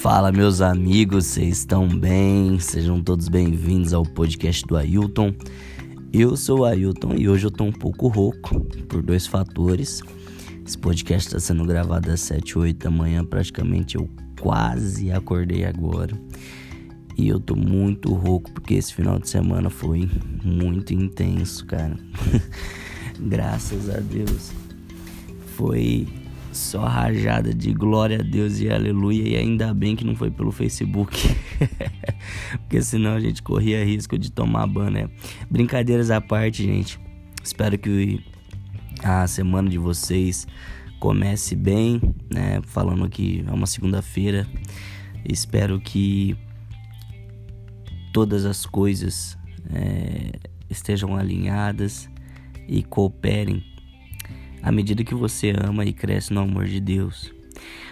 Fala, meus amigos, vocês estão bem? Sejam todos bem-vindos ao podcast do Ailton. Eu sou o Ailton e hoje eu tô um pouco rouco por dois fatores. Esse podcast está sendo gravado às 7, 8 da manhã, praticamente eu quase acordei agora. E eu tô muito rouco porque esse final de semana foi muito intenso, cara. Graças a Deus. Foi só rajada de glória a Deus e aleluia. E ainda bem que não foi pelo Facebook. Porque senão a gente corria risco de tomar ban, né? Brincadeiras à parte, gente. Espero que a semana de vocês comece bem, né? Falando que é uma segunda-feira. Espero que todas as coisas é, estejam alinhadas e cooperem à medida que você ama e cresce no amor de Deus.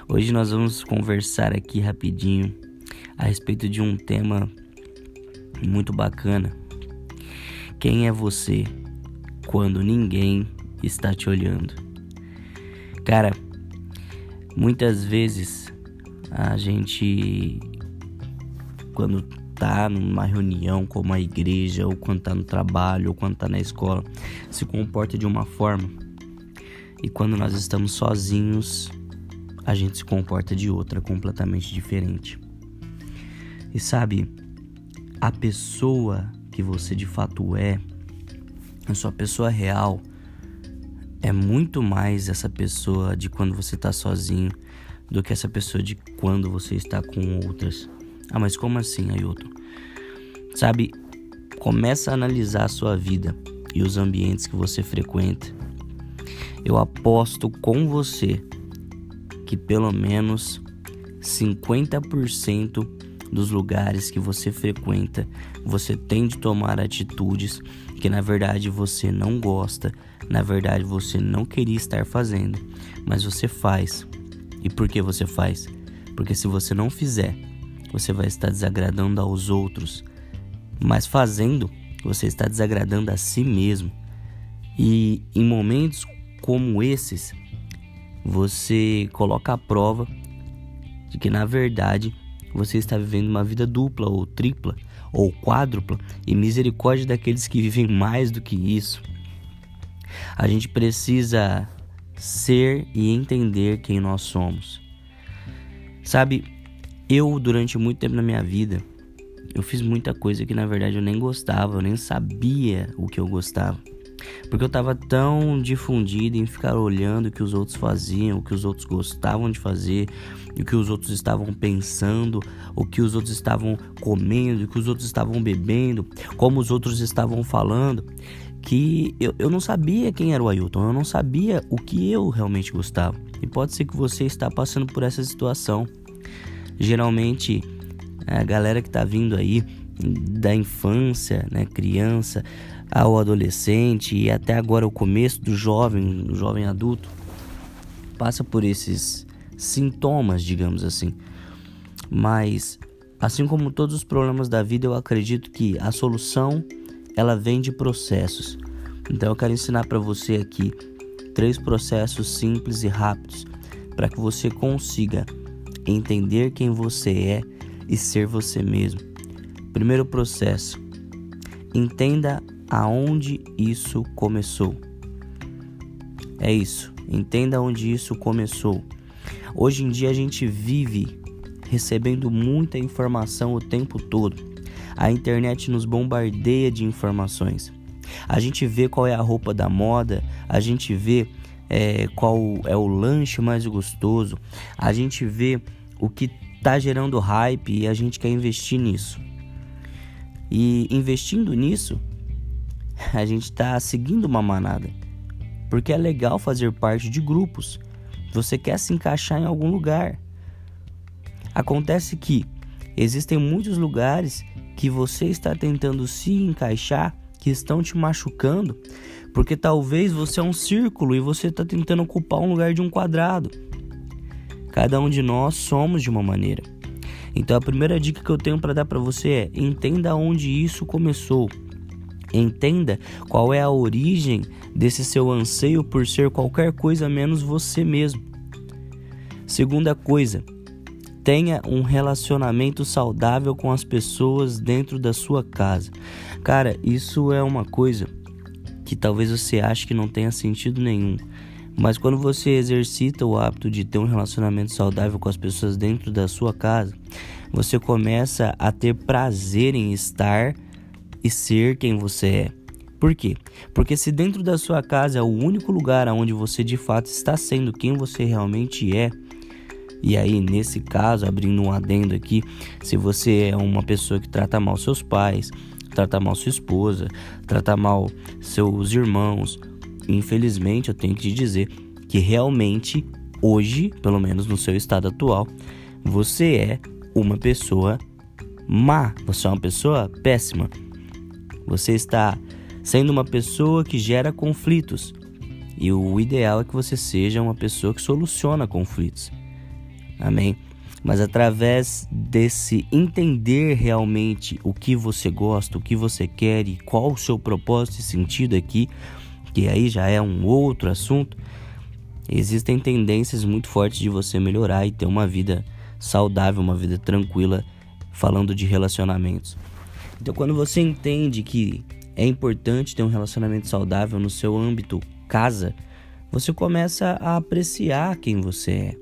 Hoje nós vamos conversar aqui rapidinho a respeito de um tema muito bacana. Quem é você quando ninguém está te olhando? Cara, muitas vezes a gente quando tá numa reunião como a igreja, ou quando tá no trabalho, ou quando tá na escola, se comporta de uma forma. E quando nós estamos sozinhos, a gente se comporta de outra completamente diferente. E sabe, a pessoa que você de fato é, a sua pessoa real, é muito mais essa pessoa de quando você está sozinho do que essa pessoa de quando você está com outras. Ah, mas como assim, Ailton? Sabe, começa a analisar a sua vida e os ambientes que você frequenta. Eu aposto com você que pelo menos 50% dos lugares que você frequenta, você tem de tomar atitudes que na verdade você não gosta, na verdade você não queria estar fazendo, mas você faz. E por que você faz? Porque se você não fizer, você vai estar desagradando aos outros, mas fazendo, você está desagradando a si mesmo. E em momentos como esses, você coloca à prova de que na verdade você está vivendo uma vida dupla ou tripla ou quádrupla e misericórdia daqueles que vivem mais do que isso. A gente precisa ser e entender quem nós somos. Sabe, eu, durante muito tempo na minha vida, eu fiz muita coisa que na verdade eu nem gostava, eu nem sabia o que eu gostava. Porque eu tava tão difundido em ficar olhando o que os outros faziam, o que os outros gostavam de fazer, o que os outros estavam pensando, o que os outros estavam comendo, o que os outros estavam bebendo, como os outros estavam falando, que eu, eu não sabia quem era o Ailton, eu não sabia o que eu realmente gostava. E pode ser que você está passando por essa situação geralmente a galera que tá vindo aí da infância, né, criança ao adolescente e até agora o começo do jovem, do jovem adulto, passa por esses sintomas, digamos assim. Mas assim como todos os problemas da vida, eu acredito que a solução ela vem de processos. Então eu quero ensinar para você aqui três processos simples e rápidos para que você consiga entender quem você é e ser você mesmo. Primeiro processo: entenda aonde isso começou. É isso, entenda onde isso começou. Hoje em dia a gente vive recebendo muita informação o tempo todo. A internet nos bombardeia de informações. A gente vê qual é a roupa da moda, a gente vê é, qual é o lanche mais gostoso, a gente vê o que está gerando hype e a gente quer investir nisso. E investindo nisso, a gente está seguindo uma manada, porque é legal fazer parte de grupos. Você quer se encaixar em algum lugar. Acontece que existem muitos lugares que você está tentando se encaixar que estão te machucando, porque talvez você é um círculo e você está tentando ocupar um lugar de um quadrado. Cada um de nós somos de uma maneira. Então a primeira dica que eu tenho para dar para você é: entenda onde isso começou. Entenda qual é a origem desse seu anseio por ser qualquer coisa menos você mesmo. Segunda coisa, tenha um relacionamento saudável com as pessoas dentro da sua casa. Cara, isso é uma coisa que talvez você ache que não tenha sentido nenhum. Mas quando você exercita o hábito de ter um relacionamento saudável com as pessoas dentro da sua casa, você começa a ter prazer em estar e ser quem você é. Por quê? Porque se dentro da sua casa é o único lugar onde você de fato está sendo quem você realmente é, e aí, nesse caso, abrindo um adendo aqui, se você é uma pessoa que trata mal seus pais, trata mal sua esposa, trata mal seus irmãos, infelizmente eu tenho que te dizer que realmente hoje, pelo menos no seu estado atual, você é uma pessoa má, você é uma pessoa péssima. Você está sendo uma pessoa que gera conflitos. E o ideal é que você seja uma pessoa que soluciona conflitos. Amém? Mas através desse entender realmente o que você gosta, o que você quer e qual o seu propósito e sentido aqui, que aí já é um outro assunto, existem tendências muito fortes de você melhorar e ter uma vida saudável, uma vida tranquila, falando de relacionamentos. Então, quando você entende que é importante ter um relacionamento saudável no seu âmbito casa, você começa a apreciar quem você é.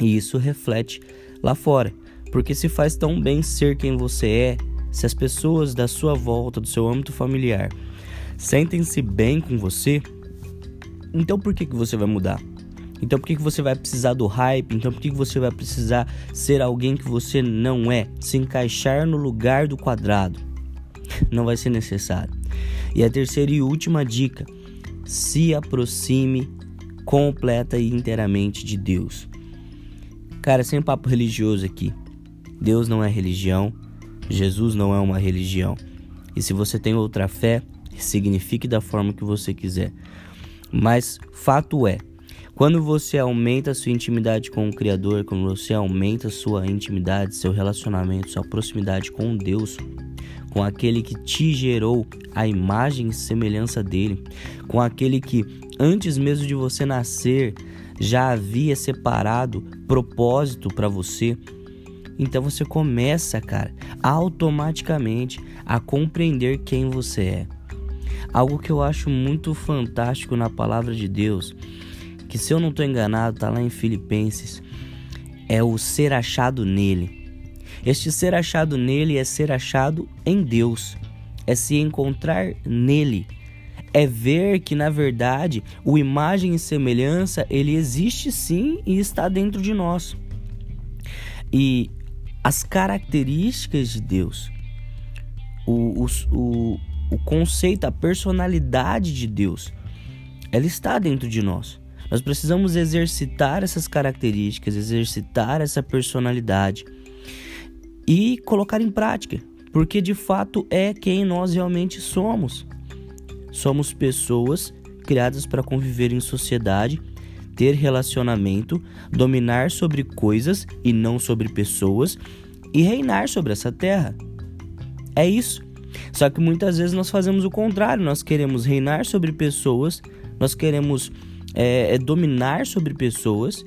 E isso reflete lá fora, porque se faz tão bem ser quem você é, se as pessoas da sua volta, do seu âmbito familiar, sentem-se bem com você, então por que, que você vai mudar? Então por que, que você vai precisar do hype? Então por que, que você vai precisar ser alguém que você não é? Se encaixar no lugar do quadrado? Não vai ser necessário. E a terceira e última dica: se aproxime completa e inteiramente de Deus. Cara, sem papo religioso aqui. Deus não é religião, Jesus não é uma religião. E se você tem outra fé, signifique da forma que você quiser. Mas fato é, quando você aumenta a sua intimidade com o Criador, quando você aumenta a sua intimidade, seu relacionamento, sua proximidade com Deus, com aquele que te gerou a imagem e semelhança dele, com aquele que antes mesmo de você nascer já havia separado propósito para você. Então você começa, cara, automaticamente a compreender quem você é. Algo que eu acho muito fantástico na palavra de Deus, que se eu não estou enganado, está lá em Filipenses, é o ser achado nele. Este ser achado nele é ser achado em Deus, é se encontrar nele é ver que na verdade o imagem e semelhança ele existe sim e está dentro de nós. E as características de Deus, o, o, o, conceito, a personalidade de Deus, ela está dentro de nós. Nós precisamos exercitar essas características, exercitar essa personalidade e colocar em prática, porque de fato é quem nós realmente somos. Somos pessoas criadas para conviver em sociedade, ter relacionamento, dominar sobre coisas e não sobre pessoas e reinar sobre essa terra. É isso. Só que muitas vezes nós fazemos o contrário, nós queremos reinar sobre pessoas, nós queremos é, é, dominar sobre pessoas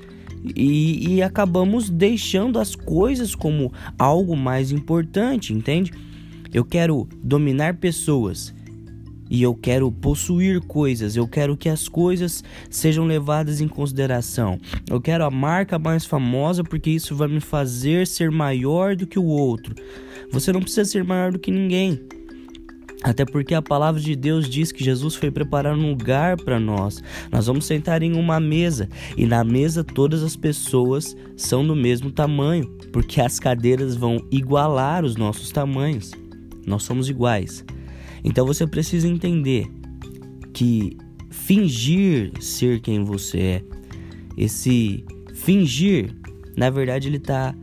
e, e acabamos deixando as coisas como algo mais importante, entende? Eu quero dominar pessoas e eu quero possuir coisas, eu quero que as coisas sejam levadas em consideração. Eu quero a marca mais famosa porque isso vai me fazer ser maior do que o outro. Você não precisa ser maior do que ninguém. Até porque a palavra de Deus diz que Jesus foi preparar um lugar para nós. Nós vamos sentar em uma mesa e na mesa todas as pessoas são do mesmo tamanho, porque as cadeiras vão igualar os nossos tamanhos. Nós somos iguais. Então você precisa entender que fingir ser quem você é, esse fingir, na verdade, ele está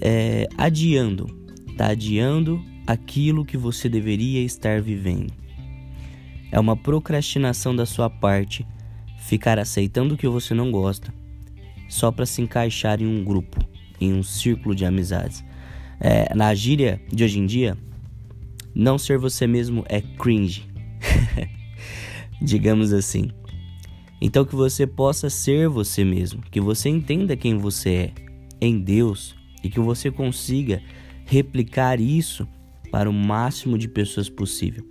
é, adiando, está adiando aquilo que você deveria estar vivendo. É uma procrastinação da sua parte ficar aceitando o que você não gosta só para se encaixar em um grupo, em um círculo de amizades. É, na gíria de hoje em dia, não ser você mesmo é cringe. Digamos assim. Então que você possa ser você mesmo, que você entenda quem você é em Deus e que você consiga replicar isso para o máximo de pessoas possível.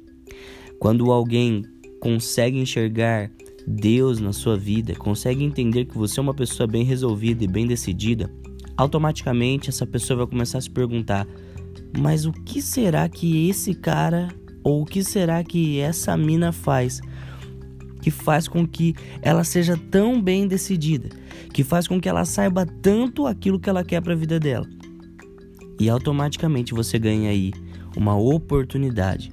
Quando alguém consegue enxergar Deus na sua vida, consegue entender que você é uma pessoa bem resolvida e bem decidida, automaticamente essa pessoa vai começar a se perguntar: mas o que será que esse cara ou o que será que essa mina faz que faz com que ela seja tão bem decidida, que faz com que ela saiba tanto aquilo que ela quer para a vida dela? E automaticamente você ganha aí uma oportunidade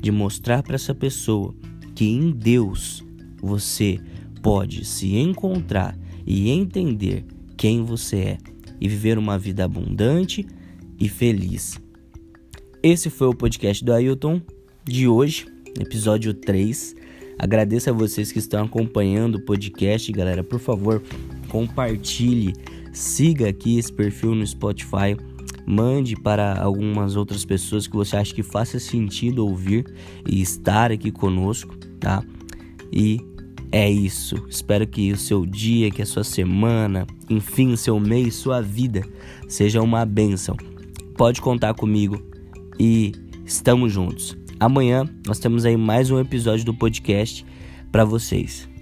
de mostrar para essa pessoa que em Deus você pode se encontrar e entender quem você é e viver uma vida abundante e feliz. Esse foi o podcast do Ailton de hoje, episódio 3. Agradeço a vocês que estão acompanhando o podcast, galera. Por favor, compartilhe, siga aqui esse perfil no Spotify, mande para algumas outras pessoas que você acha que faça sentido ouvir e estar aqui conosco, tá? E é isso. Espero que o seu dia, que a sua semana, enfim, o seu mês, sua vida seja uma bênção. Pode contar comigo e estamos juntos. Amanhã nós temos aí mais um episódio do podcast para vocês.